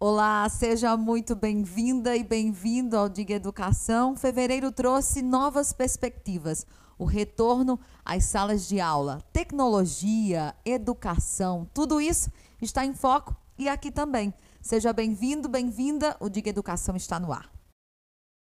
Olá, seja muito bem-vinda e bem-vindo ao Diga Educação. Fevereiro trouxe novas perspectivas. O retorno às salas de aula, tecnologia, educação, tudo isso está em foco e aqui também. Seja bem-vindo, bem-vinda. O Diga Educação está no ar.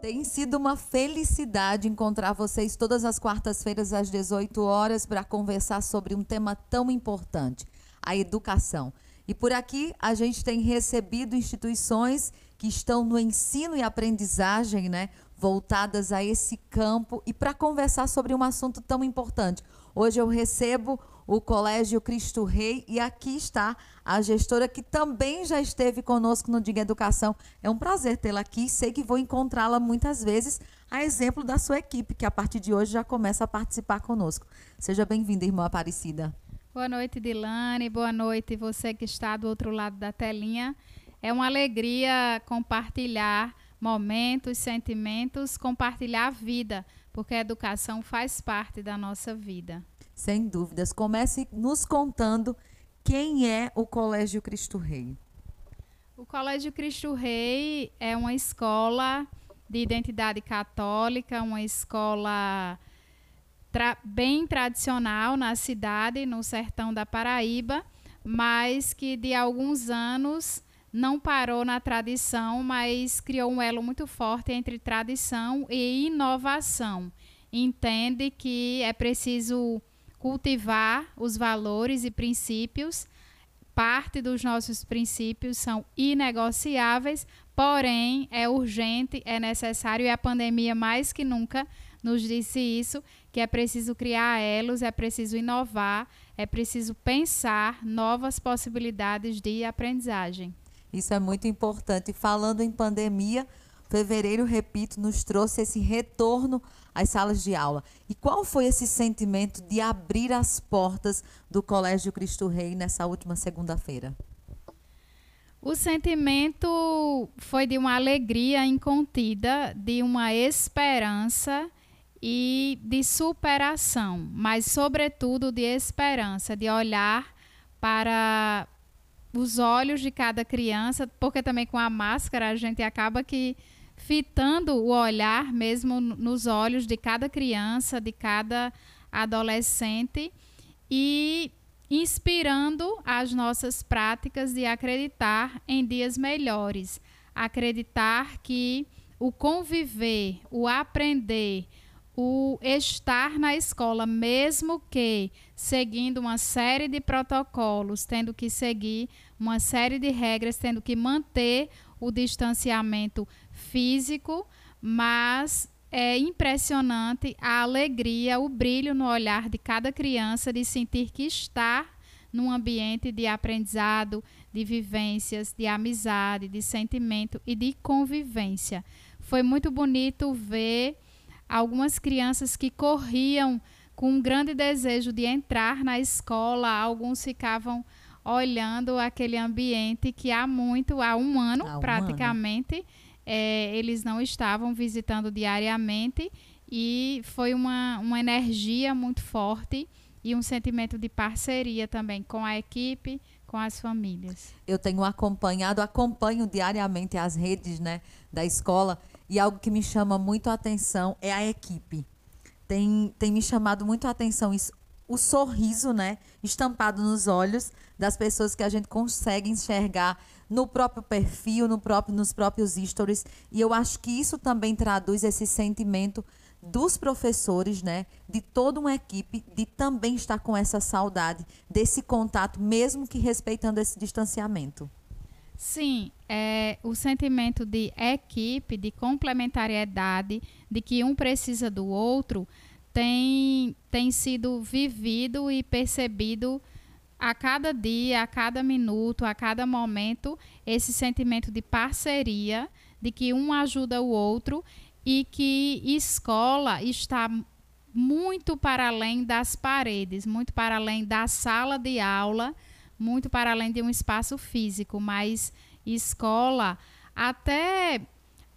Tem sido uma felicidade encontrar vocês todas as quartas-feiras às 18 horas para conversar sobre um tema tão importante, a educação. E por aqui a gente tem recebido instituições que estão no ensino e aprendizagem, né, voltadas a esse campo e para conversar sobre um assunto tão importante. Hoje eu recebo o Colégio Cristo Rei e aqui está a gestora que também já esteve conosco no Diga Educação. É um prazer tê-la aqui. Sei que vou encontrá-la muitas vezes, a exemplo da sua equipe, que a partir de hoje já começa a participar conosco. Seja bem-vinda, irmã Aparecida. Boa noite, Dilane. Boa noite, você que está do outro lado da telinha. É uma alegria compartilhar momentos, sentimentos, compartilhar a vida, porque a educação faz parte da nossa vida. Sem dúvidas. Comece nos contando quem é o Colégio Cristo Rei. O Colégio Cristo Rei é uma escola de identidade católica, uma escola tra bem tradicional na cidade, no sertão da Paraíba, mas que de alguns anos não parou na tradição, mas criou um elo muito forte entre tradição e inovação. Entende que é preciso cultivar os valores e princípios. Parte dos nossos princípios são inegociáveis, porém é urgente, é necessário e a pandemia mais que nunca nos disse isso, que é preciso criar elos, é preciso inovar, é preciso pensar novas possibilidades de aprendizagem. Isso é muito importante. Falando em pandemia, fevereiro, repito, nos trouxe esse retorno às salas de aula. E qual foi esse sentimento de abrir as portas do Colégio Cristo Rei nessa última segunda-feira? O sentimento foi de uma alegria incontida, de uma esperança e de superação, mas, sobretudo, de esperança, de olhar para os olhos de cada criança, porque também com a máscara a gente acaba que fitando o olhar mesmo nos olhos de cada criança, de cada adolescente e inspirando as nossas práticas de acreditar em dias melhores, acreditar que o conviver, o aprender, o estar na escola, mesmo que seguindo uma série de protocolos, tendo que seguir uma série de regras, tendo que manter o distanciamento físico, mas é impressionante a alegria, o brilho no olhar de cada criança de sentir que está num ambiente de aprendizado, de vivências, de amizade, de sentimento e de convivência. Foi muito bonito ver algumas crianças que corriam com um grande desejo de entrar na escola, alguns ficavam olhando aquele ambiente que há muito, há um ano há um praticamente, ano. É, eles não estavam visitando diariamente e foi uma, uma energia muito forte e um sentimento de parceria também com a equipe, com as famílias. Eu tenho acompanhado, acompanho diariamente as redes né, da escola e algo que me chama muito a atenção é a equipe. Tem, tem me chamado muito a atenção isso, o sorriso, né, estampado nos olhos das pessoas que a gente consegue enxergar no próprio perfil, no próprio, nos próprios stories. E eu acho que isso também traduz esse sentimento dos professores, né, de toda uma equipe, de também estar com essa saudade desse contato, mesmo que respeitando esse distanciamento. Sim, é, o sentimento de equipe, de complementariedade, de que um precisa do outro, tem, tem sido vivido e percebido a cada dia, a cada minuto, a cada momento, esse sentimento de parceria, de que um ajuda o outro e que escola está muito para além das paredes, muito para além da sala de aula, muito para além de um espaço físico, mas escola até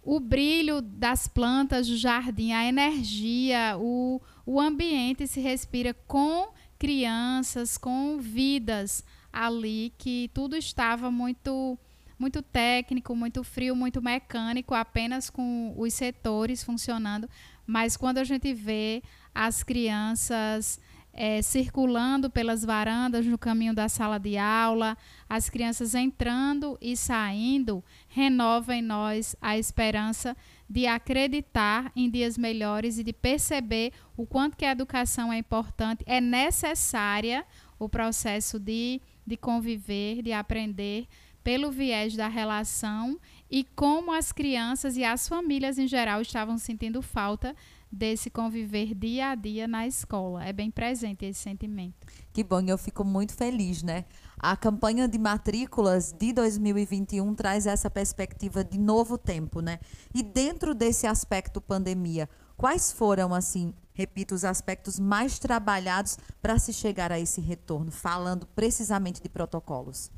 o brilho das plantas do jardim, a energia, o, o ambiente se respira com crianças, com vidas ali, que tudo estava muito muito técnico, muito frio, muito mecânico, apenas com os setores funcionando. Mas quando a gente vê as crianças é, circulando pelas varandas no caminho da sala de aula, as crianças entrando e saindo, renova em nós a esperança de acreditar em dias melhores e de perceber o quanto que a educação é importante, é necessária o processo de, de conviver, de aprender pelo viés da relação e como as crianças e as famílias em geral estavam sentindo falta desse conviver dia a dia na escola. É bem presente esse sentimento. Que bom, eu fico muito feliz, né? A campanha de matrículas de 2021 traz essa perspectiva de novo tempo, né? E dentro desse aspecto pandemia, quais foram, assim, repito, os aspectos mais trabalhados para se chegar a esse retorno, falando precisamente de protocolos?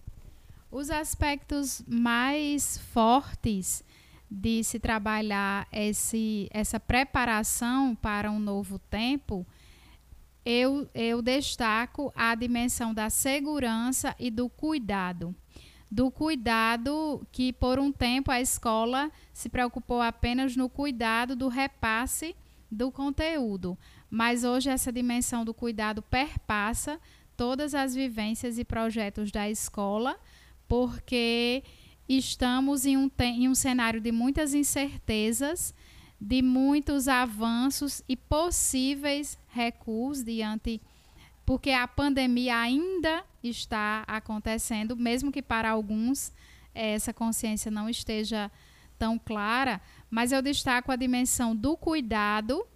Os aspectos mais fortes de se trabalhar esse, essa preparação para um novo tempo, eu, eu destaco a dimensão da segurança e do cuidado. Do cuidado que, por um tempo, a escola se preocupou apenas no cuidado do repasse do conteúdo. Mas hoje essa dimensão do cuidado perpassa todas as vivências e projetos da escola, porque estamos em um, em um cenário de muitas incertezas, de muitos avanços e possíveis recuos diante. Porque a pandemia ainda está acontecendo, mesmo que para alguns eh, essa consciência não esteja tão clara, mas eu destaco a dimensão do cuidado,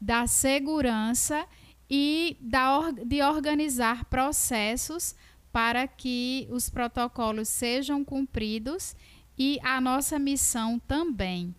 da segurança e da, de organizar processos para que os protocolos sejam cumpridos e a nossa missão também.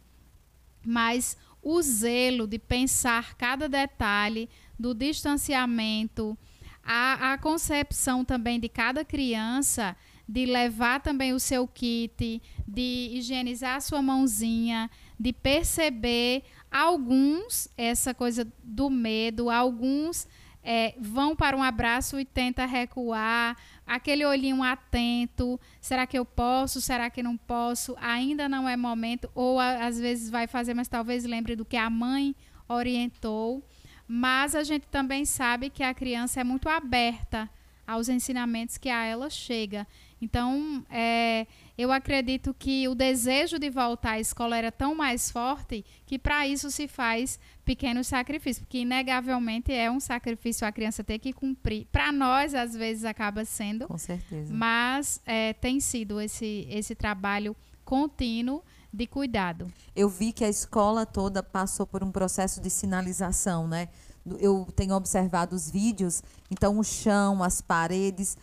Mas o zelo de pensar cada detalhe do distanciamento, a, a concepção também de cada criança de levar também o seu kit, de higienizar a sua mãozinha, de perceber alguns essa coisa do medo, alguns é, vão para um abraço e tenta recuar, aquele olhinho atento, será que eu posso, será que não posso, ainda não é momento, ou a, às vezes vai fazer, mas talvez lembre do que a mãe orientou. Mas a gente também sabe que a criança é muito aberta aos ensinamentos que a ela chega. Então, é, eu acredito que o desejo de voltar à escola era tão mais forte que para isso se faz pequenos sacrifícios, porque inegavelmente é um sacrifício a criança ter que cumprir. Para nós, às vezes, acaba sendo. Com certeza. Mas é, tem sido esse, esse trabalho contínuo de cuidado. Eu vi que a escola toda passou por um processo de sinalização, né? Eu tenho observado os vídeos, então o chão, as paredes,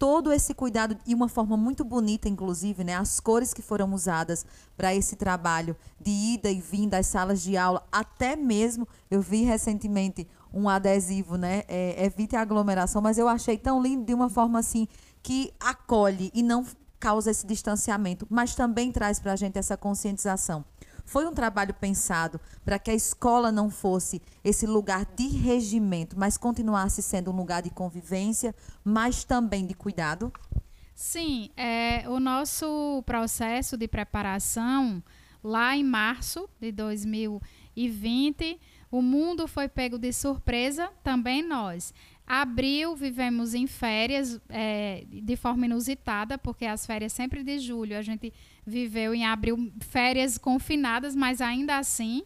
todo esse cuidado e uma forma muito bonita, inclusive, né? As cores que foram usadas para esse trabalho de ida e vinda às salas de aula, até mesmo eu vi recentemente um adesivo, né? É, evite a aglomeração, mas eu achei tão lindo de uma forma assim que acolhe e não causa esse distanciamento, mas também traz para a gente essa conscientização. Foi um trabalho pensado para que a escola não fosse esse lugar de regimento, mas continuasse sendo um lugar de convivência, mas também de cuidado? Sim, é, o nosso processo de preparação, lá em março de 2020, o mundo foi pego de surpresa, também nós. Abril, vivemos em férias é, de forma inusitada, porque as férias sempre de julho a gente viveu em abril férias confinadas, mas ainda assim.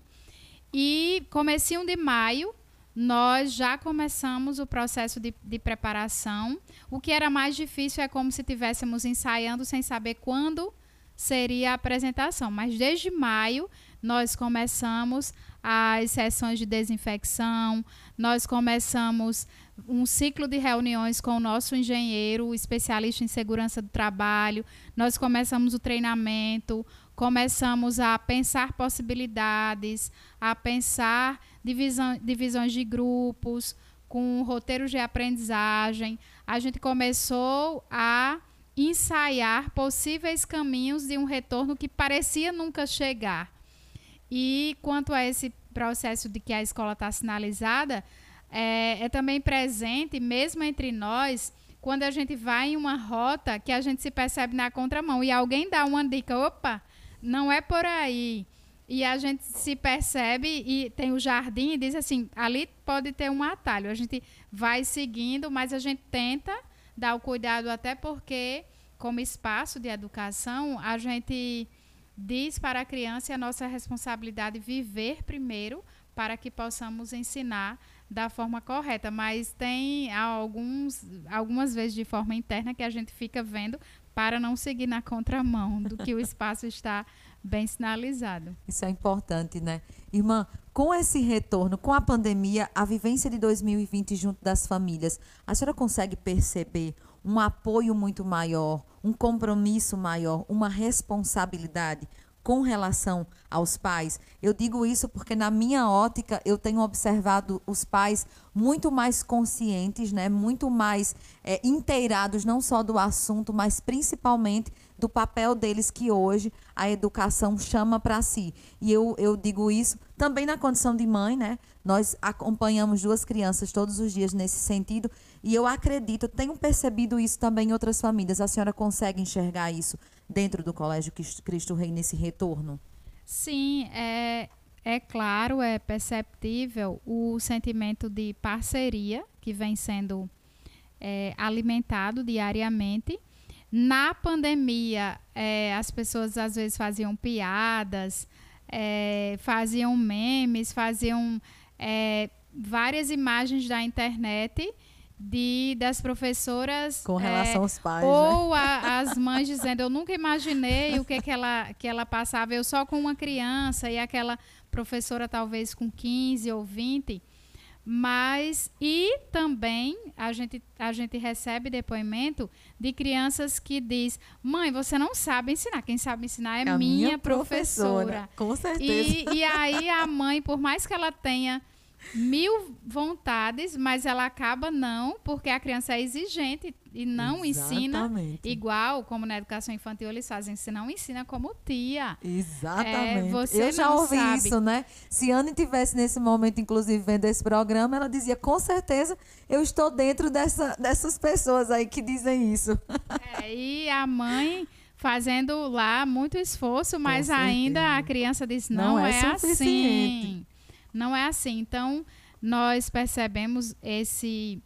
E comecinho de maio, nós já começamos o processo de, de, preparação. O que era mais difícil é como se estivéssemos ensaiando sem saber quando seria a apresentação. Mas desde maio nós começamos as sessões de desinfecção, nós começamos um ciclo de reuniões com o nosso engenheiro, especialista em segurança do trabalho, nós começamos o treinamento começamos a pensar possibilidades, a pensar divisão, divisões de grupos, com roteiros de aprendizagem. A gente começou a ensaiar possíveis caminhos de um retorno que parecia nunca chegar. E quanto a esse processo de que a escola está sinalizada, é, é também presente, mesmo entre nós, quando a gente vai em uma rota que a gente se percebe na contramão e alguém dá uma dica, opa, não é por aí. E a gente se percebe e tem o jardim e diz assim, ali pode ter um atalho. A gente vai seguindo, mas a gente tenta dar o cuidado até porque como espaço de educação, a gente diz para a criança a nossa responsabilidade viver primeiro para que possamos ensinar da forma correta, mas tem alguns, algumas vezes de forma interna que a gente fica vendo para não seguir na contramão do que o espaço está bem sinalizado. Isso é importante, né? Irmã, com esse retorno, com a pandemia, a vivência de 2020 junto das famílias, a senhora consegue perceber um apoio muito maior, um compromisso maior, uma responsabilidade com relação aos pais. Eu digo isso porque na minha ótica eu tenho observado os pais muito mais conscientes, né, muito mais é, inteirados não só do assunto, mas principalmente do papel deles que hoje a educação chama para si. E eu, eu digo isso também na condição de mãe, né? Nós acompanhamos duas crianças todos os dias nesse sentido e eu acredito, tenho percebido isso também em outras famílias. A senhora consegue enxergar isso dentro do Colégio Cristo Rei nesse retorno? Sim, é, é claro, é perceptível o sentimento de parceria que vem sendo é, alimentado diariamente. Na pandemia, é, as pessoas às vezes faziam piadas, é, faziam memes, faziam é, várias imagens da internet de das professoras com relação é, aos pais ou né? a, as mães dizendo eu nunca imaginei o que que ela que ela passava eu só com uma criança e aquela professora talvez com 15 ou 20 mas e também a gente a gente recebe depoimento de crianças que diz mãe você não sabe ensinar quem sabe ensinar é, é minha, minha professora. professora. com certeza e, e aí a mãe por mais que ela tenha mil vontades, mas ela acaba não, porque a criança é exigente e não Exatamente. ensina igual como na educação infantil eles fazem. Se não ensina como tia. Exatamente. É, você Eu já ouvi sabe. isso, né? Se Anne tivesse nesse momento, inclusive, vendo esse programa, ela dizia, com certeza, eu estou dentro dessa, dessas pessoas aí que dizem isso. É, e a mãe fazendo lá muito esforço, mas ainda a criança diz, não, não é, é assim. Não é assim. Então, nós percebemos esse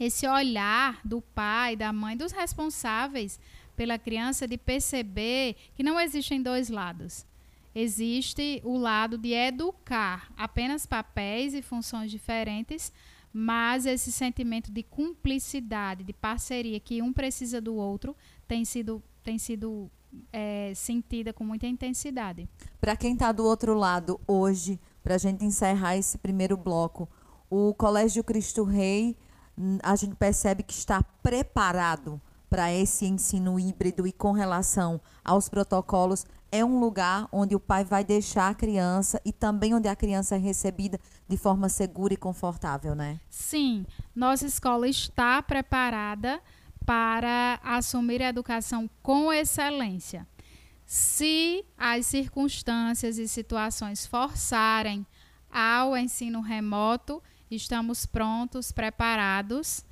esse olhar do pai, da mãe, dos responsáveis pela criança de perceber que não existem dois lados. Existe o lado de educar apenas papéis e funções diferentes, mas esse sentimento de cumplicidade, de parceria, que um precisa do outro, tem sido, tem sido é, sentida com muita intensidade. Para quem está do outro lado hoje, para a gente encerrar esse primeiro bloco. O Colégio Cristo Rei, hum, a gente percebe que está preparado para esse ensino híbrido e com relação aos protocolos, é um lugar onde o pai vai deixar a criança e também onde a criança é recebida de forma segura e confortável, né? Sim, nossa escola está preparada para assumir a educação com excelência. Se as circunstâncias e situações forçarem ao ensino remoto, estamos prontos, preparados.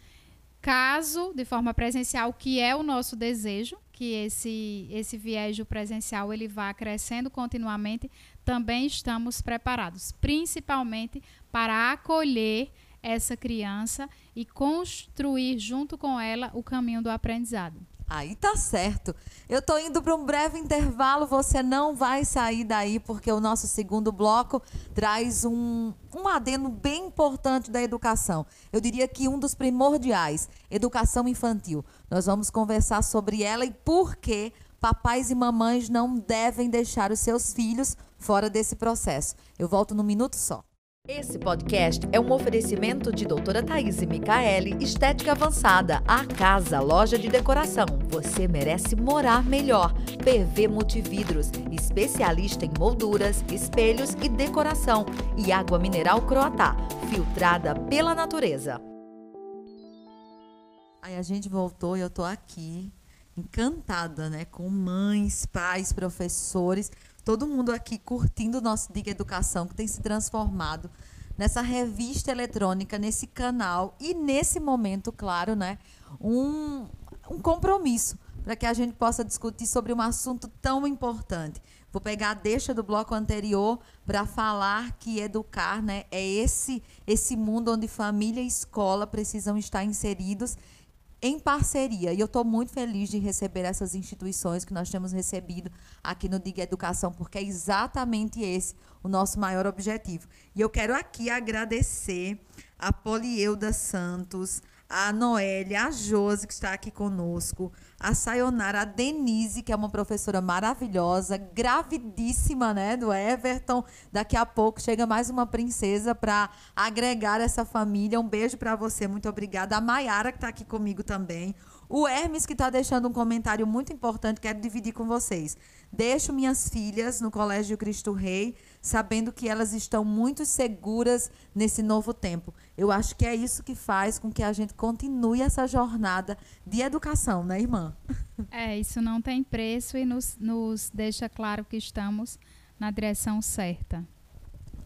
Caso de forma presencial, que é o nosso desejo, que esse esse viés presencial ele vá crescendo continuamente, também estamos preparados, principalmente para acolher essa criança e construir junto com ela o caminho do aprendizado. Aí tá certo. Eu tô indo para um breve intervalo, você não vai sair daí, porque o nosso segundo bloco traz um, um adeno bem importante da educação. Eu diria que um dos primordiais, educação infantil. Nós vamos conversar sobre ela e por que papais e mamães não devem deixar os seus filhos fora desse processo. Eu volto num minuto só. Esse podcast é um oferecimento de doutora Thaís Micaele, Estética Avançada, a casa, loja de decoração. Você merece morar melhor. PV Multividros, especialista em molduras, espelhos e decoração. E água mineral Croatá, filtrada pela natureza. Aí a gente voltou e eu tô aqui encantada, né, com mães, pais, professores, todo mundo aqui curtindo o nosso Diga Educação, que tem se transformado nessa revista eletrônica, nesse canal e nesse momento, claro, né, um, um compromisso para que a gente possa discutir sobre um assunto tão importante. Vou pegar a deixa do bloco anterior para falar que educar né, é esse, esse mundo onde família e escola precisam estar inseridos em parceria. E eu estou muito feliz de receber essas instituições que nós temos recebido aqui no Diga Educação, porque é exatamente esse o nosso maior objetivo. E eu quero aqui agradecer a Polieuda Santos, a Noélia, a Josi, que está aqui conosco, a Sayonara, a Denise, que é uma professora maravilhosa, gravidíssima, né, do Everton. Daqui a pouco chega mais uma princesa para agregar essa família. Um beijo para você, muito obrigada. A Maiara, que está aqui comigo também. O Hermes, que está deixando um comentário muito importante, quero dividir com vocês. Deixo minhas filhas no Colégio Cristo Rei, sabendo que elas estão muito seguras nesse novo tempo. Eu acho que é isso que faz com que a gente continue essa jornada de educação, né, irmã? É, isso não tem preço e nos, nos deixa claro que estamos na direção certa.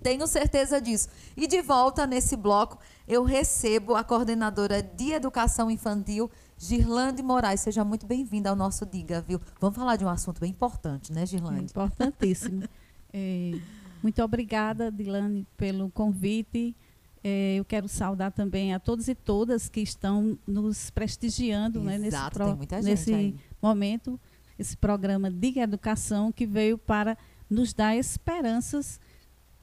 Tenho certeza disso. E de volta nesse bloco, eu recebo a coordenadora de educação infantil, Girlande Moraes. Seja muito bem-vinda ao nosso Diga, viu? Vamos falar de um assunto bem importante, né, Girlande? É importantíssimo. é, muito obrigada, Dilane, pelo convite. É, eu quero saudar também a todos e todas que estão nos prestigiando né, nesse, pro, nesse momento, esse programa Diga Educação, que veio para nos dar esperanças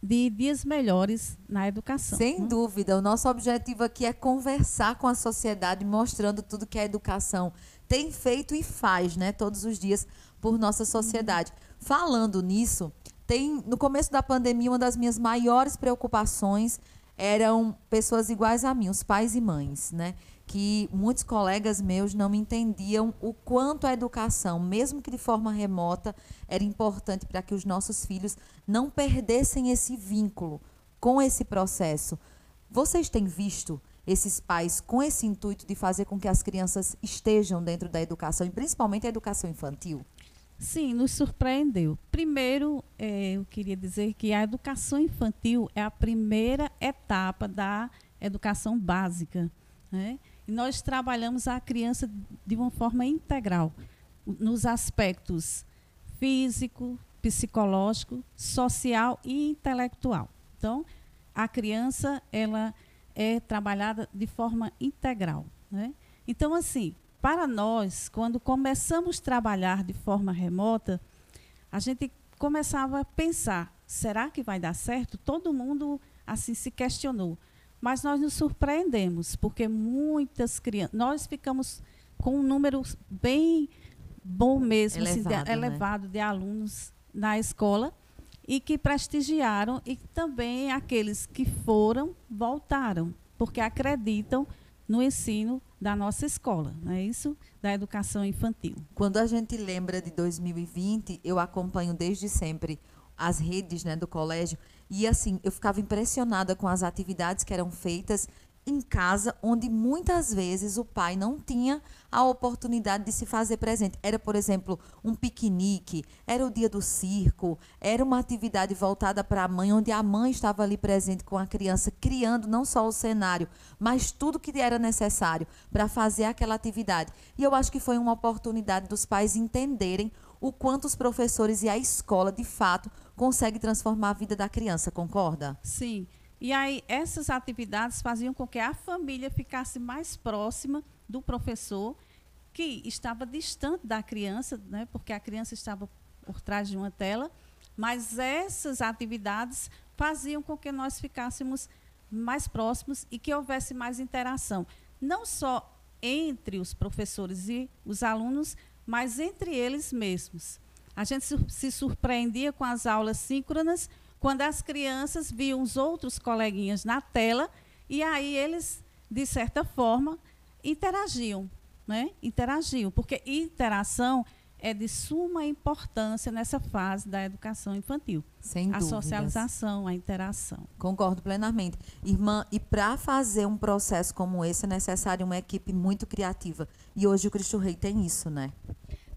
de dias melhores na educação. Sem né? dúvida. O nosso objetivo aqui é conversar com a sociedade, mostrando tudo que a educação tem feito e faz, né, todos os dias por nossa sociedade. Uhum. Falando nisso, tem no começo da pandemia uma das minhas maiores preocupações eram pessoas iguais a mim, os pais e mães, né? Que muitos colegas meus não entendiam o quanto a educação, mesmo que de forma remota, era importante para que os nossos filhos não perdessem esse vínculo com esse processo. Vocês têm visto esses pais com esse intuito de fazer com que as crianças estejam dentro da educação, e principalmente a educação infantil? Sim, nos surpreendeu. Primeiro, é, eu queria dizer que a educação infantil é a primeira etapa da educação básica. Né? E nós trabalhamos a criança de uma forma integral, nos aspectos físico, psicológico, social e intelectual. Então, a criança ela é trabalhada de forma integral. Né? Então, assim, para nós, quando começamos a trabalhar de forma remota, a gente começava a pensar: será que vai dar certo? Todo mundo assim se questionou. Mas nós nos surpreendemos, porque muitas crianças. Nós ficamos com um número bem bom mesmo, elevado, assim, de, elevado né? de alunos na escola e que prestigiaram e também aqueles que foram voltaram, porque acreditam no ensino da nossa escola, não é isso? Da educação infantil. Quando a gente lembra de 2020, eu acompanho desde sempre as redes né, do colégio e assim, eu ficava impressionada com as atividades que eram feitas em casa, onde muitas vezes o pai não tinha a oportunidade de se fazer presente. Era, por exemplo, um piquenique, era o dia do circo, era uma atividade voltada para a mãe, onde a mãe estava ali presente com a criança, criando não só o cenário, mas tudo que era necessário para fazer aquela atividade. E eu acho que foi uma oportunidade dos pais entenderem o quanto os professores e a escola, de fato, conseguem transformar a vida da criança, concorda? Sim. E aí essas atividades faziam com que a família ficasse mais próxima do professor, que estava distante da criança, né, porque a criança estava por trás de uma tela, mas essas atividades faziam com que nós ficássemos mais próximos e que houvesse mais interação, não só entre os professores e os alunos, mas entre eles mesmos. A gente se surpreendia com as aulas síncronas, quando as crianças viam os outros coleguinhas na tela e aí eles, de certa forma, interagiam, né? Interagiam, porque interação é de suma importância nessa fase da educação infantil. Sem a dúvidas. socialização, a interação. Concordo plenamente. Irmã, e para fazer um processo como esse é necessário uma equipe muito criativa. E hoje o Cristo Rei tem isso, né?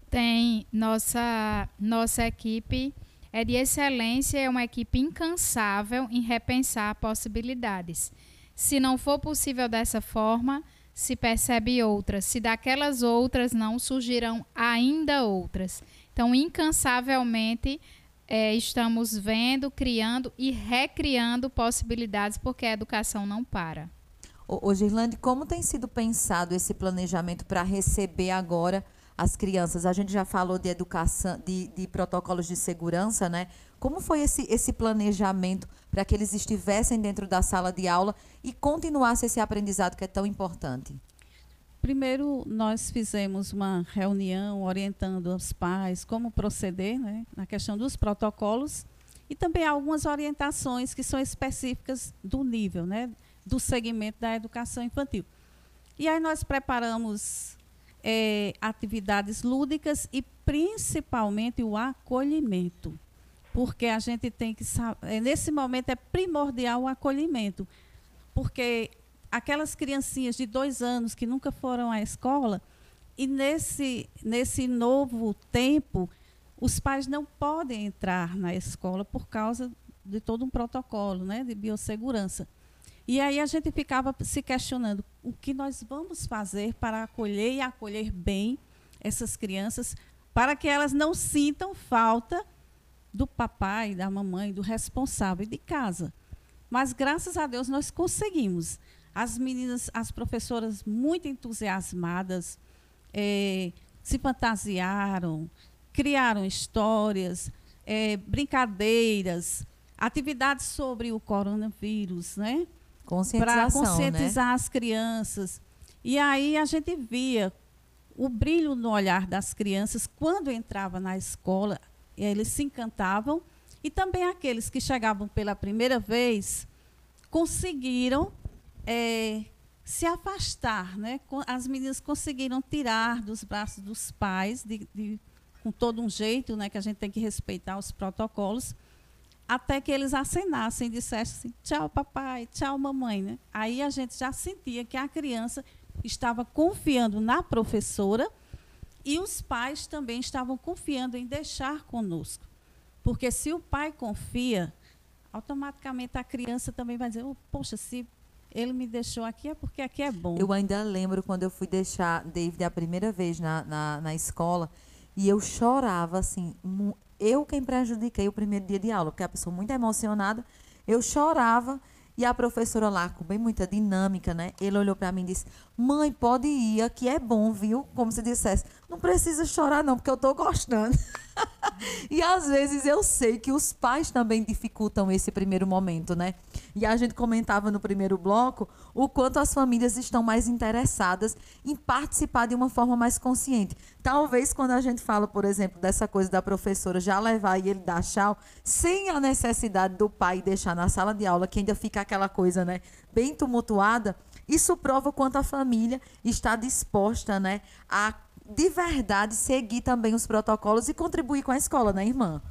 Tem nossa nossa equipe é de excelência, é uma equipe incansável em repensar possibilidades. Se não for possível dessa forma, se percebe outras. Se daquelas outras não surgirão ainda outras. Então, incansavelmente, é, estamos vendo, criando e recriando possibilidades, porque a educação não para. Ô, Girlande, como tem sido pensado esse planejamento para receber agora as crianças? A gente já falou de educação, de, de protocolos de segurança, né? Como foi esse, esse planejamento para que eles estivessem dentro da sala de aula e continuasse esse aprendizado que é tão importante? Primeiro, nós fizemos uma reunião orientando os pais como proceder né, na questão dos protocolos e também algumas orientações que são específicas do nível, né, do segmento da educação infantil. E aí nós preparamos é, atividades lúdicas e principalmente o acolhimento, porque a gente tem que saber, nesse momento é primordial o acolhimento, porque aquelas criancinhas de dois anos que nunca foram à escola, e nesse, nesse novo tempo, os pais não podem entrar na escola por causa de todo um protocolo né, de biossegurança. E aí a gente ficava se questionando o que nós vamos fazer para acolher e acolher bem essas crianças, para que elas não sintam falta do papai, da mamãe, do responsável de casa. Mas graças a Deus nós conseguimos. As meninas, as professoras muito entusiasmadas, é, se fantasiaram, criaram histórias, é, brincadeiras, atividades sobre o coronavírus, né? Para conscientizar né? as crianças. E aí a gente via o brilho no olhar das crianças quando entrava na escola, eles se encantavam e também aqueles que chegavam pela primeira vez conseguiram é, se afastar, né? As meninas conseguiram tirar dos braços dos pais, de, de, com todo um jeito, né? Que a gente tem que respeitar os protocolos, até que eles acenassem e dissessem assim, tchau papai, tchau mamãe, né? Aí a gente já sentia que a criança estava confiando na professora e os pais também estavam confiando em deixar conosco. Porque se o pai confia, automaticamente a criança também vai dizer, oh, poxa, se ele me deixou aqui é porque aqui é bom. Eu ainda lembro quando eu fui deixar David a primeira vez na, na, na escola e eu chorava, assim, eu quem prejudiquei o primeiro dia de aula, porque a pessoa muito emocionada, eu chorava e a professora lá, com bem muita dinâmica, né? Ele olhou para mim e disse: Mãe, pode ir, aqui é bom, viu? Como se dissesse: Não precisa chorar, não, porque eu estou gostando. e às vezes eu sei que os pais também dificultam esse primeiro momento, né? E a gente comentava no primeiro bloco o quanto as famílias estão mais interessadas em participar de uma forma mais consciente. Talvez quando a gente fala, por exemplo, dessa coisa da professora já levar e ele dar tchau, sem a necessidade do pai deixar na sala de aula, que ainda fica aquela coisa, né, bem tumultuada, isso prova quanto a família está disposta, né, a de verdade seguir também os protocolos e contribuir com a escola, né, irmã?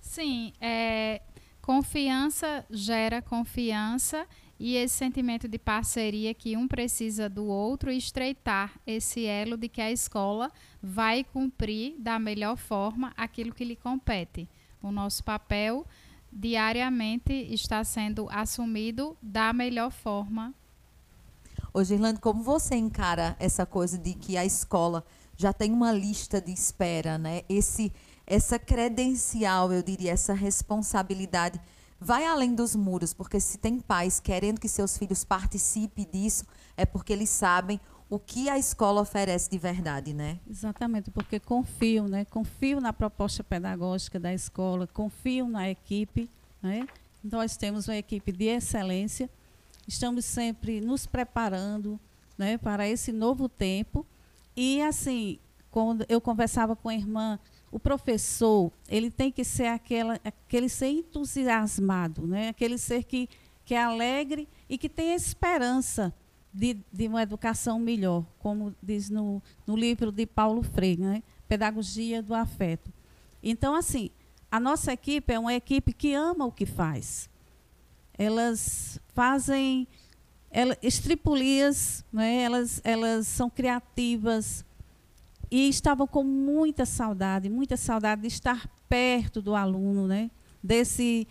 Sim, é, confiança gera confiança e esse sentimento de parceria que um precisa do outro e estreitar esse elo de que a escola vai cumprir da melhor forma aquilo que lhe compete. O nosso papel diariamente está sendo assumido da melhor forma. Ô, Girlande, como você encara essa coisa de que a escola já tem uma lista de espera, né? Esse, essa credencial, eu diria, essa responsabilidade vai além dos muros, porque se tem pais querendo que seus filhos participem disso, é porque eles sabem o que a escola oferece de verdade, né? Exatamente, porque confio, né? Confio na proposta pedagógica da escola, confio na equipe, né? Nós temos uma equipe de excelência, estamos sempre nos preparando, né, para esse novo tempo. E assim, quando eu conversava com a irmã, o professor ele tem que ser aquela, aquele ser entusiasmado, né? aquele ser que, que é alegre e que tem esperança de, de uma educação melhor, como diz no, no livro de Paulo Freire, né? Pedagogia do Afeto. Então, assim, a nossa equipe é uma equipe que ama o que faz. Elas fazem ela, estripulias, né? elas, elas são criativas, e estavam com muita saudade, muita saudade de estar perto do aluno, né? Desse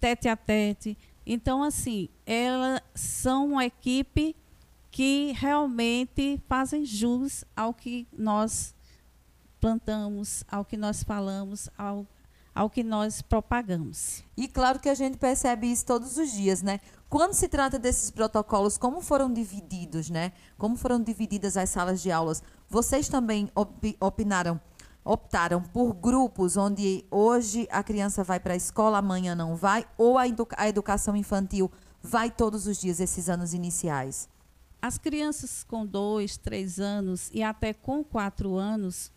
tete a tete. Então, assim, elas são uma equipe que realmente fazem jus ao que nós plantamos, ao que nós falamos, ao, ao que nós propagamos. E claro que a gente percebe isso todos os dias, né? Quando se trata desses protocolos, como foram divididos, né? Como foram divididas as salas de aulas? Vocês também op opinaram, optaram por grupos onde hoje a criança vai para a escola, amanhã não vai, ou a, edu a educação infantil vai todos os dias, esses anos iniciais? As crianças com dois, três anos e até com quatro anos,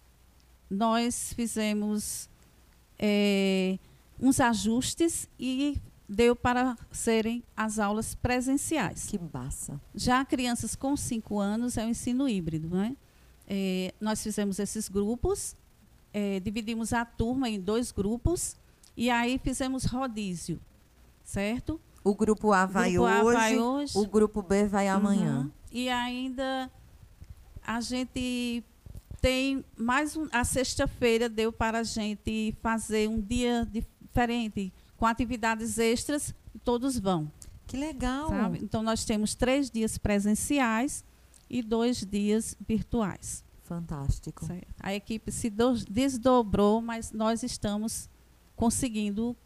nós fizemos é, uns ajustes e deu para serem as aulas presenciais. Que massa. Já crianças com 5 anos é o ensino híbrido, né? É, nós fizemos esses grupos, é, dividimos a turma em dois grupos e aí fizemos rodízio, certo? O grupo A vai, grupo hoje, A vai hoje, o grupo B vai amanhã. Uhum, e ainda a gente tem mais um, a sexta-feira deu para a gente fazer um dia diferente com atividades extras, todos vão. Que legal! Sabe? Então, nós temos três dias presenciais e dois dias virtuais. Fantástico. Certo. A equipe se desdobrou, mas nós estamos conseguindo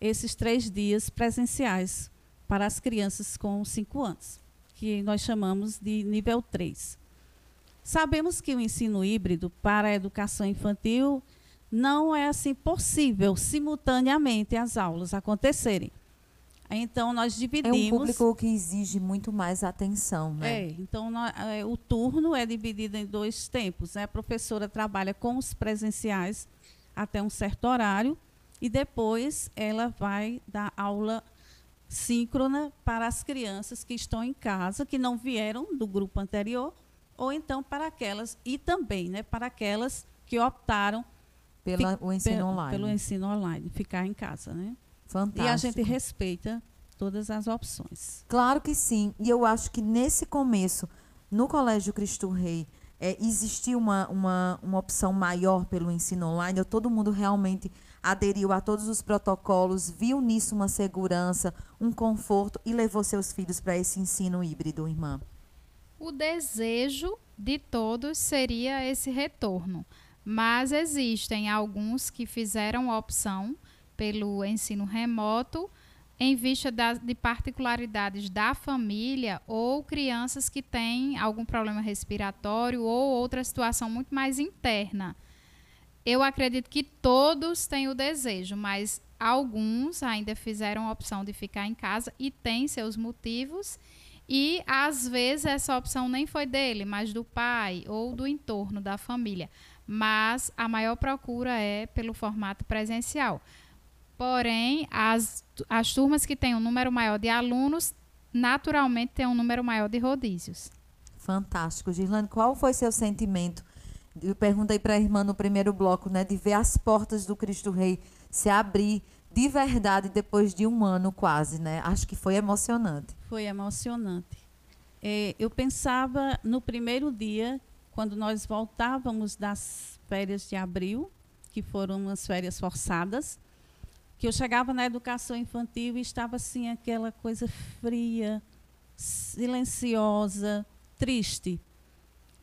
esses três dias presenciais para as crianças com cinco anos, que nós chamamos de nível 3. Sabemos que o ensino híbrido para a educação infantil não é assim possível simultaneamente as aulas acontecerem. Então nós dividimos. É um público que exige muito mais atenção, né? É, então nós, é, o turno é dividido em dois tempos. Né? A professora trabalha com os presenciais até um certo horário e depois ela vai dar aula síncrona para as crianças que estão em casa, que não vieram do grupo anterior, ou então para aquelas e também, né, para aquelas que optaram pela, o ensino pelo, online. Pelo ensino online, ficar em casa, né? Fantástico. E a gente respeita todas as opções. Claro que sim. E eu acho que nesse começo, no Colégio Cristo Rei, é, existia uma, uma, uma opção maior pelo ensino online, todo mundo realmente aderiu a todos os protocolos, viu nisso uma segurança, um conforto e levou seus filhos para esse ensino híbrido, irmã? O desejo de todos seria esse retorno. Mas existem alguns que fizeram opção pelo ensino remoto em vista das, de particularidades da família ou crianças que têm algum problema respiratório ou outra situação muito mais interna. Eu acredito que todos têm o desejo, mas alguns ainda fizeram a opção de ficar em casa e têm seus motivos. E às vezes essa opção nem foi dele, mas do pai ou do entorno da família mas a maior procura é pelo formato presencial. Porém, as, as turmas que têm um número maior de alunos, naturalmente têm um número maior de rodízios. Fantástico. Girlane, qual foi seu sentimento? Eu perguntei para a irmã no primeiro bloco, né, de ver as portas do Cristo Rei se abrir de verdade depois de um ano quase, né? Acho que foi emocionante. Foi emocionante. É, eu pensava no primeiro dia quando nós voltávamos das férias de abril, que foram umas férias forçadas, que eu chegava na educação infantil e estava assim aquela coisa fria, silenciosa, triste.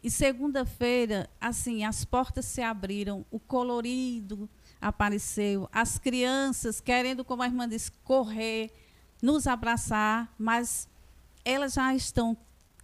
E segunda-feira, assim, as portas se abriram, o colorido apareceu, as crianças querendo, como a irmã disse, correr, nos abraçar, mas elas já estão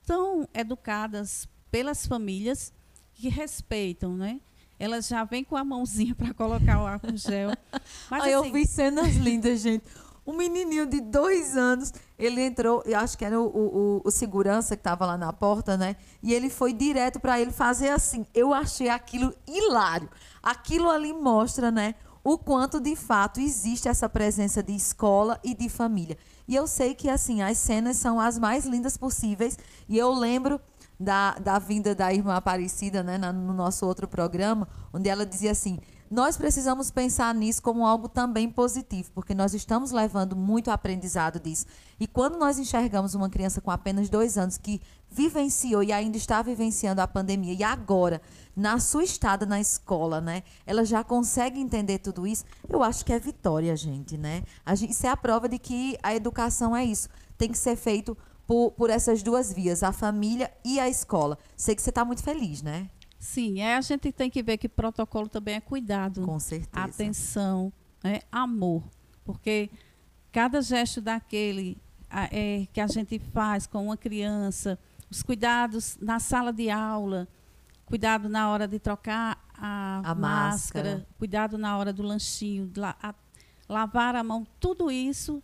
tão educadas pelas famílias que respeitam, né? Elas já vêm com a mãozinha para colocar o álcool gel. Mas, Aí assim, eu vi cenas lindas, gente. Um menininho de dois anos, ele entrou, eu acho que era o, o, o segurança que estava lá na porta, né? E ele foi direto para ele fazer assim. Eu achei aquilo hilário. Aquilo ali mostra, né? O quanto de fato existe essa presença de escola e de família. E eu sei que assim as cenas são as mais lindas possíveis. E eu lembro da, da vinda da irmã Aparecida, né, no nosso outro programa, onde ela dizia assim: nós precisamos pensar nisso como algo também positivo, porque nós estamos levando muito aprendizado disso. E quando nós enxergamos uma criança com apenas dois anos que vivenciou e ainda está vivenciando a pandemia, e agora, na sua estada na escola, né, ela já consegue entender tudo isso, eu acho que é vitória, gente, né? Isso é a prova de que a educação é isso. Tem que ser feito por, por essas duas vias, a família e a escola. Sei que você está muito feliz, né? Sim, é, a gente tem que ver que protocolo também é cuidado. Com certeza. Atenção, né, amor. Porque cada gesto daquele é, que a gente faz com uma criança, os cuidados na sala de aula, cuidado na hora de trocar a, a máscara, máscara, cuidado na hora do lanchinho, la, a, lavar a mão, tudo isso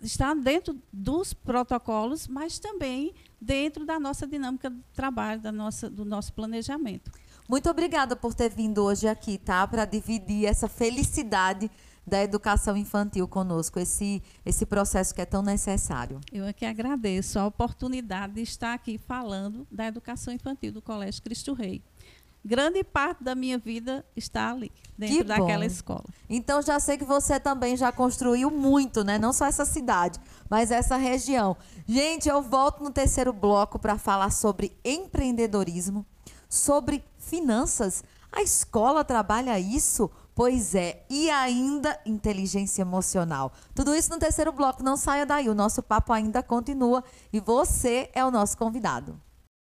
está dentro dos protocolos, mas também dentro da nossa dinâmica de trabalho, da nossa, do nosso planejamento. Muito obrigada por ter vindo hoje aqui, tá? Para dividir essa felicidade da educação infantil conosco, esse, esse processo que é tão necessário. Eu é que agradeço a oportunidade de estar aqui falando da educação infantil do Colégio Cristo Rei grande parte da minha vida está ali, dentro daquela escola. Então já sei que você também já construiu muito, né? Não só essa cidade, mas essa região. Gente, eu volto no terceiro bloco para falar sobre empreendedorismo, sobre finanças. A escola trabalha isso? Pois é, e ainda inteligência emocional. Tudo isso no terceiro bloco. Não saia daí, o nosso papo ainda continua e você é o nosso convidado.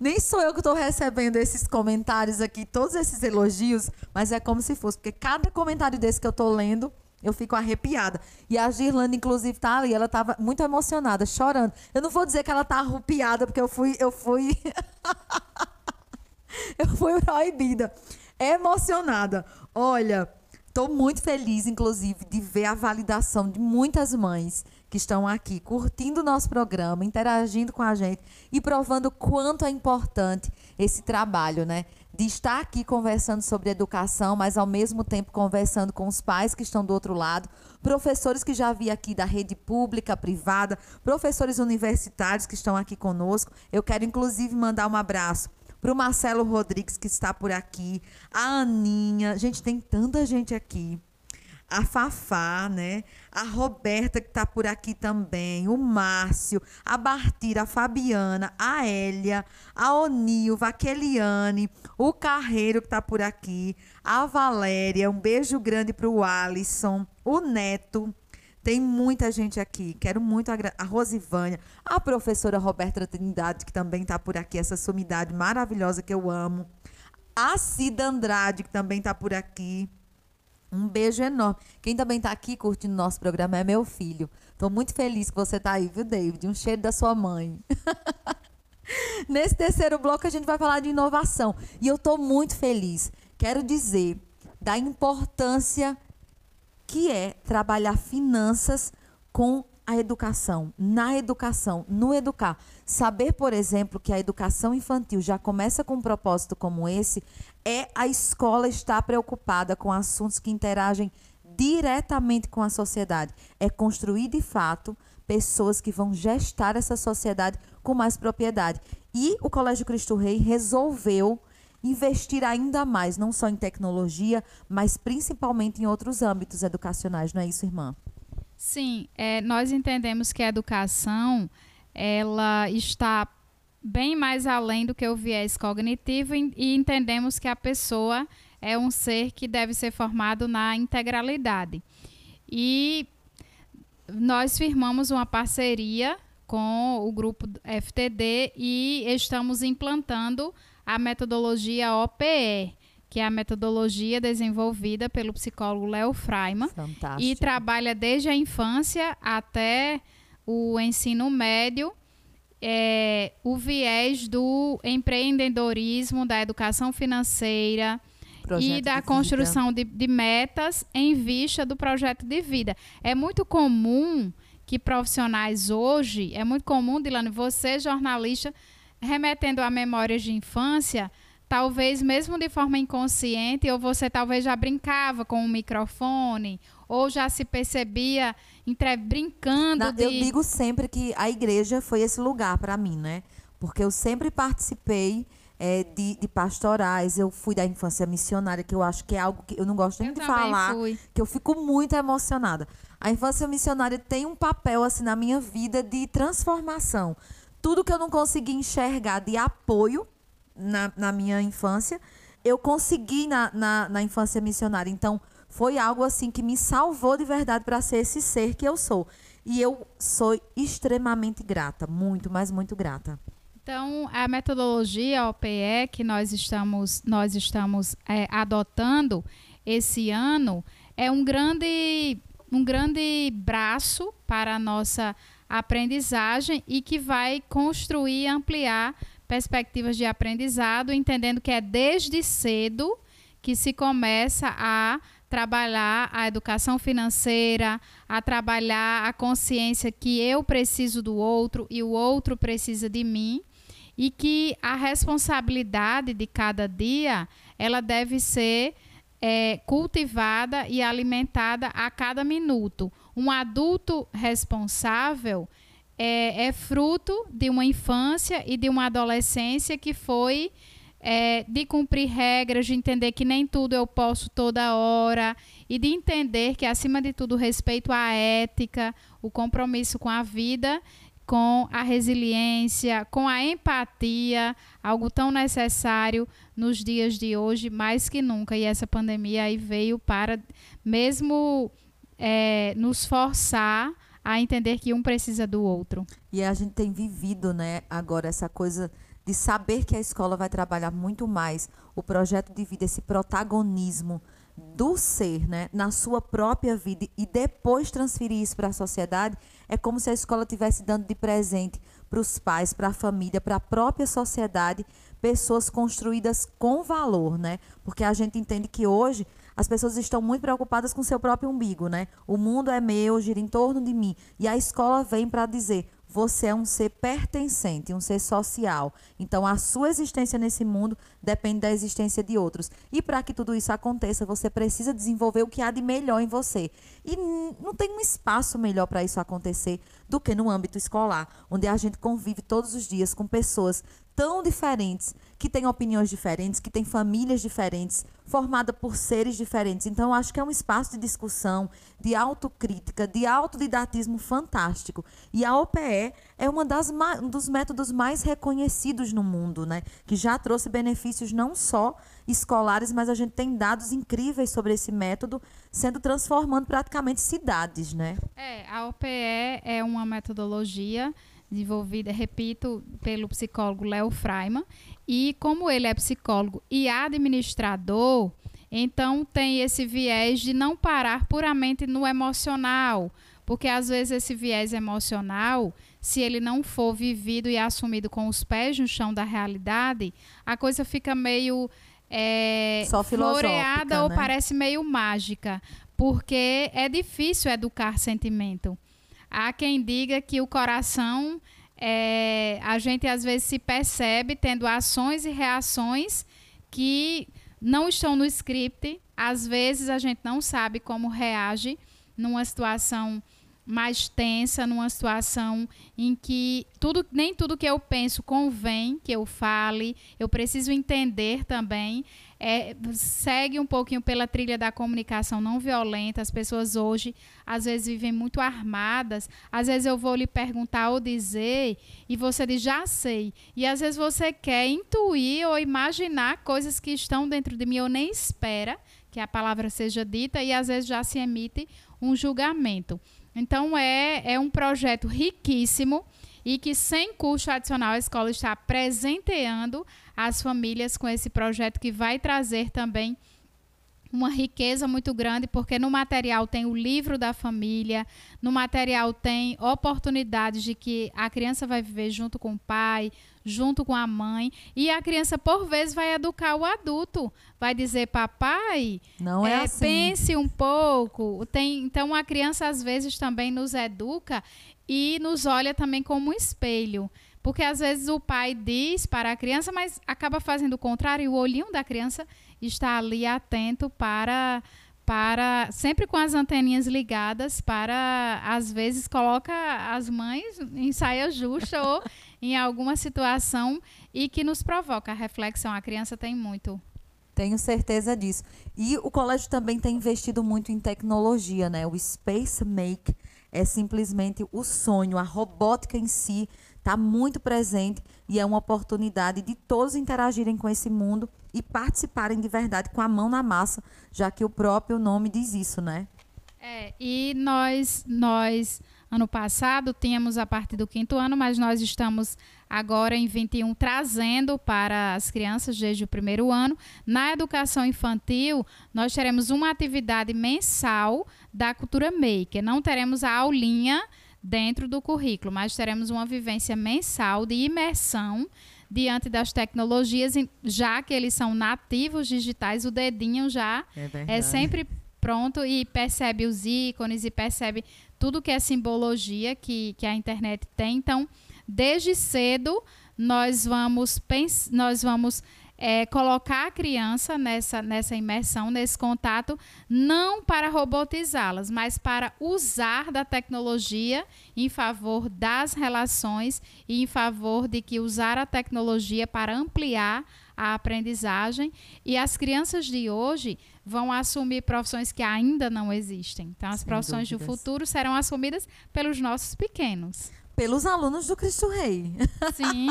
nem sou eu que estou recebendo esses comentários aqui, todos esses elogios, mas é como se fosse, porque cada comentário desse que eu estou lendo, eu fico arrepiada. E a Girlanda, inclusive, tá ali, ela estava muito emocionada, chorando. Eu não vou dizer que ela tá arrupiada, porque eu fui. Eu fui. eu fui proibida. Emocionada. Olha, estou muito feliz, inclusive, de ver a validação de muitas mães que estão aqui curtindo o nosso programa, interagindo com a gente e provando quanto é importante esse trabalho, né? De estar aqui conversando sobre educação, mas ao mesmo tempo conversando com os pais que estão do outro lado, professores que já vi aqui da rede pública, privada, professores universitários que estão aqui conosco. Eu quero inclusive mandar um abraço para o Marcelo Rodrigues que está por aqui, a Aninha, gente, tem tanta gente aqui a Fafá, né? A Roberta, que está por aqui também, o Márcio, a Bartira, a Fabiana, a Hélia, a Onilva, a Keliane, o Carreiro, que está por aqui, a Valéria, um beijo grande para o Alisson, o Neto. Tem muita gente aqui. Quero muito a Rosivânia, a professora Roberta Trindade, que também está por aqui, essa sumidade maravilhosa que eu amo. A Cida Andrade, que também está por aqui. Um beijo enorme. Quem também está aqui curtindo nosso programa é meu filho. Estou muito feliz que você está aí, viu, David? Um cheiro da sua mãe. Nesse terceiro bloco a gente vai falar de inovação. E eu estou muito feliz. Quero dizer da importância que é trabalhar finanças com a educação, na educação, no educar. Saber, por exemplo, que a educação infantil já começa com um propósito como esse, é a escola estar preocupada com assuntos que interagem diretamente com a sociedade. É construir, de fato, pessoas que vão gestar essa sociedade com mais propriedade. E o Colégio Cristo Rei resolveu investir ainda mais, não só em tecnologia, mas principalmente em outros âmbitos educacionais, não é isso, irmã? Sim, é, nós entendemos que a educação ela está bem mais além do que o viés cognitivo e, entendemos que a pessoa é um ser que deve ser formado na integralidade. E nós firmamos uma parceria com o grupo FTD e estamos implantando a metodologia OPE, que é a metodologia desenvolvida pelo psicólogo Léo Freiman Fantástico. e trabalha desde a infância até o ensino médio é, o viés do empreendedorismo, da educação financeira Projeto e de da vida. construção de, de metas em vista do projeto de vida. É muito comum que profissionais hoje, é muito comum, Dilane, você, jornalista, remetendo a memórias de infância, talvez mesmo de forma inconsciente, ou você talvez já brincava com o microfone, ou já se percebia entre, brincando Na- de... Eu digo sempre que a igreja foi esse lugar para mim, né? Porque eu sempre participei é, de, de pastorais, eu fui da infância missionária, que eu acho que é algo que eu não gosto nem Eu de falar, fui. que eu fico muito emocionada. A infância missionária tem um papel assim na minha vida de transformação. Tudo que eu não consegui enxergar de apoio na, na minha infância, eu consegui na, na, na infância missionária. Então, foi algo assim que me salvou de verdade para ser esse ser que eu sou. E eu sou extremamente grata, muito, mas muito grata. Então, a metodologia OPE que nós estamos, nós estamos é, adotando esse ano é um grande, um grande braço para a nossa aprendizagem e que vai construir e ampliar perspectivas de aprendizado, entendendo que é desde cedo que se começa a trabalhar a educação financeira, a trabalhar a consciência que eu preciso do outro e o outro precisa de mim e que a responsabilidade de cada dia ela deve ser é, cultivada e alimentada a cada minuto. Um adulto responsável é, é fruto de uma infância e de uma adolescência que foi é, de cumprir regras, de entender que nem tudo eu posso toda hora e de entender que, acima de tudo, respeito à ética, o compromisso com a vida, com a resiliência, com a empatia, algo tão necessário nos dias de hoje, mais que nunca. E essa pandemia aí veio para mesmo é, nos forçar a entender que um precisa do outro. E a gente tem vivido, né, agora essa coisa de saber que a escola vai trabalhar muito mais o projeto de vida, esse protagonismo do ser, né, na sua própria vida e depois transferir isso para a sociedade, é como se a escola estivesse dando de presente para os pais, para a família, para a própria sociedade, pessoas construídas com valor, né? Porque a gente entende que hoje as pessoas estão muito preocupadas com seu próprio umbigo, né? O mundo é meu, gira em torno de mim. E a escola vem para dizer: você é um ser pertencente, um ser social. Então, a sua existência nesse mundo depende da existência de outros. E para que tudo isso aconteça, você precisa desenvolver o que há de melhor em você. E não tem um espaço melhor para isso acontecer do que no âmbito escolar, onde a gente convive todos os dias com pessoas tão diferentes, que têm opiniões diferentes, que têm famílias diferentes, formada por seres diferentes. Então, acho que é um espaço de discussão, de autocrítica, de autodidatismo fantástico. E a OPE é uma das um dos métodos mais reconhecidos no mundo, né? Que já trouxe benefícios não só escolares, mas a gente tem dados incríveis sobre esse método, sendo transformando praticamente cidades, né? É, a OPE é uma metodologia desenvolvida, repito, pelo psicólogo Léo Freiman. E como ele é psicólogo e administrador, então tem esse viés de não parar puramente no emocional. Porque às vezes esse viés emocional, se ele não for vivido e assumido com os pés no chão da realidade, a coisa fica meio é, floreada ou né? parece meio mágica. Porque é difícil educar sentimento. Há quem diga que o coração, é, a gente às vezes se percebe tendo ações e reações que não estão no script. Às vezes a gente não sabe como reage numa situação mais tensa, numa situação em que tudo, nem tudo que eu penso convém que eu fale, eu preciso entender também. É, segue um pouquinho pela trilha da comunicação não violenta. As pessoas hoje, às vezes, vivem muito armadas. Às vezes eu vou lhe perguntar ou dizer, e você diz, já sei. E às vezes você quer intuir ou imaginar coisas que estão dentro de mim, ou nem espera que a palavra seja dita, e às vezes já se emite um julgamento. Então é, é um projeto riquíssimo e que sem custo adicional a escola está presenteando as famílias com esse projeto que vai trazer também uma riqueza muito grande, porque no material tem o livro da família, no material tem oportunidades de que a criança vai viver junto com o pai, junto com a mãe, e a criança, por vezes, vai educar o adulto. Vai dizer, papai, Não é, é, assim. pense um pouco. Tem, então, a criança, às vezes, também nos educa e nos olha também como um espelho. Porque às vezes o pai diz para a criança, mas acaba fazendo o contrário, e o olhinho da criança está ali atento para para sempre com as anteninhas ligadas para às vezes coloca as mães em saia justa ou em alguma situação e que nos provoca a reflexão. A criança tem muito. Tenho certeza disso. E o colégio também tem investido muito em tecnologia, né? O Space Make é simplesmente o sonho, a robótica em si está muito presente e é uma oportunidade de todos interagirem com esse mundo e participarem de verdade com a mão na massa, já que o próprio nome diz isso, né? É, e nós, nós, ano passado, tínhamos a partir do quinto ano, mas nós estamos agora em 21 trazendo para as crianças desde o primeiro ano. Na educação infantil, nós teremos uma atividade mensal da cultura maker. Não teremos a aulinha dentro do currículo, mas teremos uma vivência mensal de imersão diante das tecnologias, já que eles são nativos digitais, o dedinho já É, é sempre pronto e percebe os ícones e percebe tudo que é simbologia que, que a internet tem. Então, desde cedo, nós vamos, nós vamos é, colocar a criança nessa, nessa imersão, nesse contato, não para robotizá-las, mas para usar da tecnologia em favor das relações e em favor de que usar a tecnologia para ampliar a aprendizagem. E as crianças de hoje vão assumir profissões que ainda não existem. Então, as Sem profissões dúvidas. do futuro serão assumidas pelos nossos pequenos. Pelos alunos do Cristo Rei. Sim.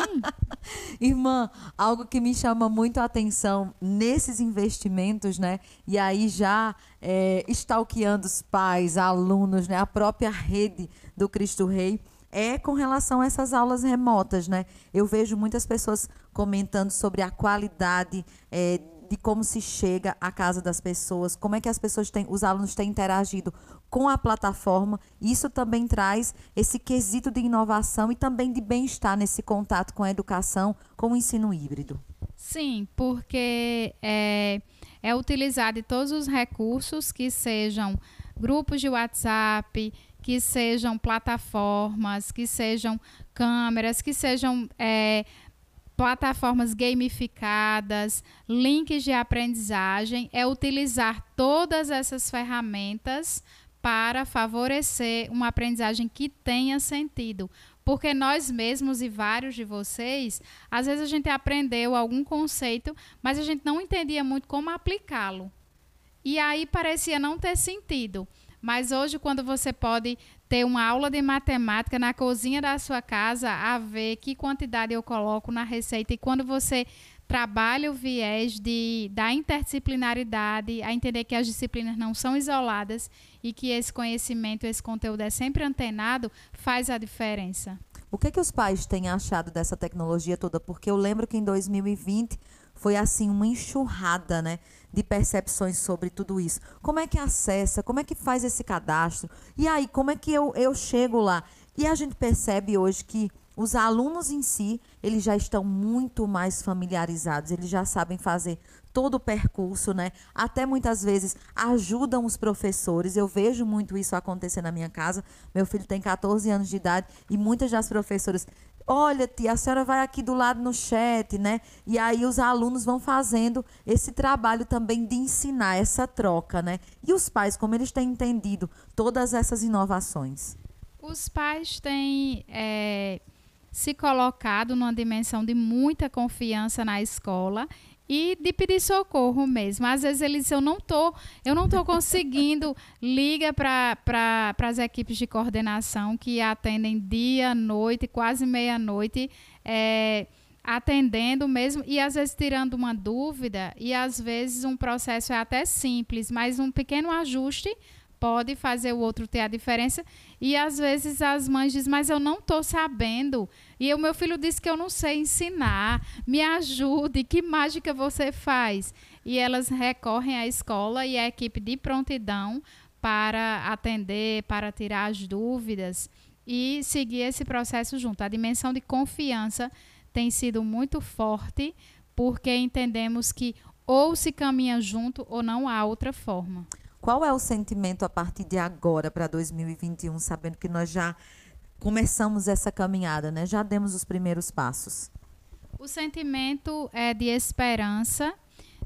Irmã, algo que me chama muito a atenção nesses investimentos, né? E aí já é, stalkeando os pais, alunos, né? A própria rede do Cristo Rei é com relação a essas aulas remotas, né? Eu vejo muitas pessoas comentando sobre a qualidade é, de como se chega à casa das pessoas, como é que as pessoas têm, os alunos têm interagido com a plataforma. Isso também traz esse quesito de inovação e também de bem-estar nesse contato com a educação, com o ensino híbrido. Sim, porque é, é utilizado todos os recursos que sejam grupos de WhatsApp, que sejam plataformas, que sejam câmeras, que sejam é, plataformas gamificadas, links de aprendizagem, é utilizar todas essas ferramentas para favorecer uma aprendizagem que tenha sentido. Porque nós mesmos e vários de vocês, às vezes a gente aprendeu algum conceito, mas a gente não entendia muito como aplicá-lo. E aí parecia não ter sentido. Mas hoje, quando você pode ter uma aula de matemática na cozinha da sua casa, a ver que quantidade eu coloco na receita, e quando você trabalha o viés de, da interdisciplinaridade, a entender que as disciplinas não são isoladas e que esse conhecimento, esse conteúdo é sempre antenado, faz a diferença. O que, é que os pais têm achado dessa tecnologia toda? Porque eu lembro que em 2020 foi assim uma enxurrada, né, de percepções sobre tudo isso. Como é que acessa? Como é que faz esse cadastro? E aí, como é que eu, eu chego lá? E a gente percebe hoje que os alunos em si, eles já estão muito mais familiarizados, eles já sabem fazer todo o percurso, né? Até muitas vezes ajudam os professores. Eu vejo muito isso acontecer na minha casa. Meu filho tem 14 anos de idade e muitas das professoras Olha, tia, a senhora vai aqui do lado no chat, né? E aí os alunos vão fazendo esse trabalho também de ensinar essa troca, né? E os pais, como eles têm entendido todas essas inovações? Os pais têm é, se colocado numa dimensão de muita confiança na escola e de pedir socorro mesmo. Às vezes eles dizem, eu não tô, eu não tô conseguindo, liga para pra, as equipes de coordenação que atendem dia, noite, quase meia-noite, é, atendendo mesmo e às vezes tirando uma dúvida e às vezes um processo é até simples, mas um pequeno ajuste pode fazer o outro ter a diferença. E às vezes as mães dizem, mas eu não estou sabendo. E o meu filho disse que eu não sei ensinar. Me ajude, que mágica você faz? E elas recorrem à escola e à equipe de prontidão para atender, para tirar as dúvidas e seguir esse processo junto. A dimensão de confiança tem sido muito forte, porque entendemos que ou se caminha junto ou não há outra forma. Qual é o sentimento a partir de agora para 2021, sabendo que nós já começamos essa caminhada, né? Já demos os primeiros passos. O sentimento é de esperança,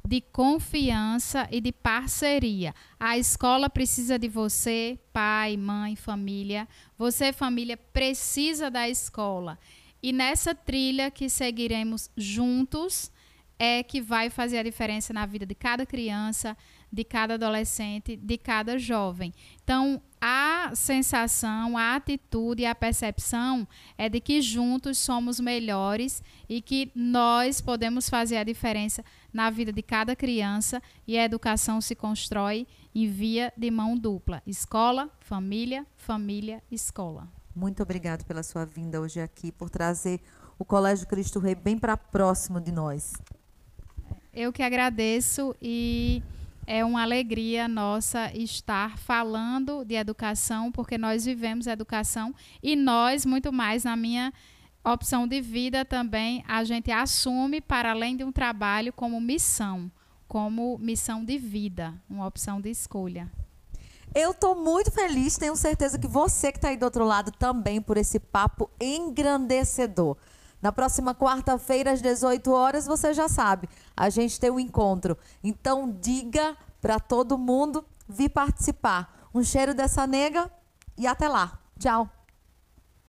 de confiança e de parceria. A escola precisa de você, pai, mãe, família. Você, família, precisa da escola. E nessa trilha que seguiremos juntos é que vai fazer a diferença na vida de cada criança, de cada adolescente, de cada jovem. Então, a sensação, a atitude, a percepção é de que juntos somos melhores e que nós podemos fazer a diferença na vida de cada criança e a educação se constrói em via de mão dupla: escola, família, família, escola. Muito obrigado pela sua vinda hoje aqui, por trazer o Colégio Cristo Rei bem para próximo de nós. Eu que agradeço e é uma alegria nossa estar falando de educação, porque nós vivemos educação e nós, muito mais na minha opção de vida também, a gente assume para além de um trabalho como missão, como missão de vida, uma opção de escolha. Eu estou muito feliz, tenho certeza que você que está aí do outro lado também por esse papo engrandecedor. Na próxima quarta-feira, às 18 horas, você já sabe, a gente tem um encontro. Então, diga para todo mundo vir participar. Um cheiro dessa nega e até lá. Tchau.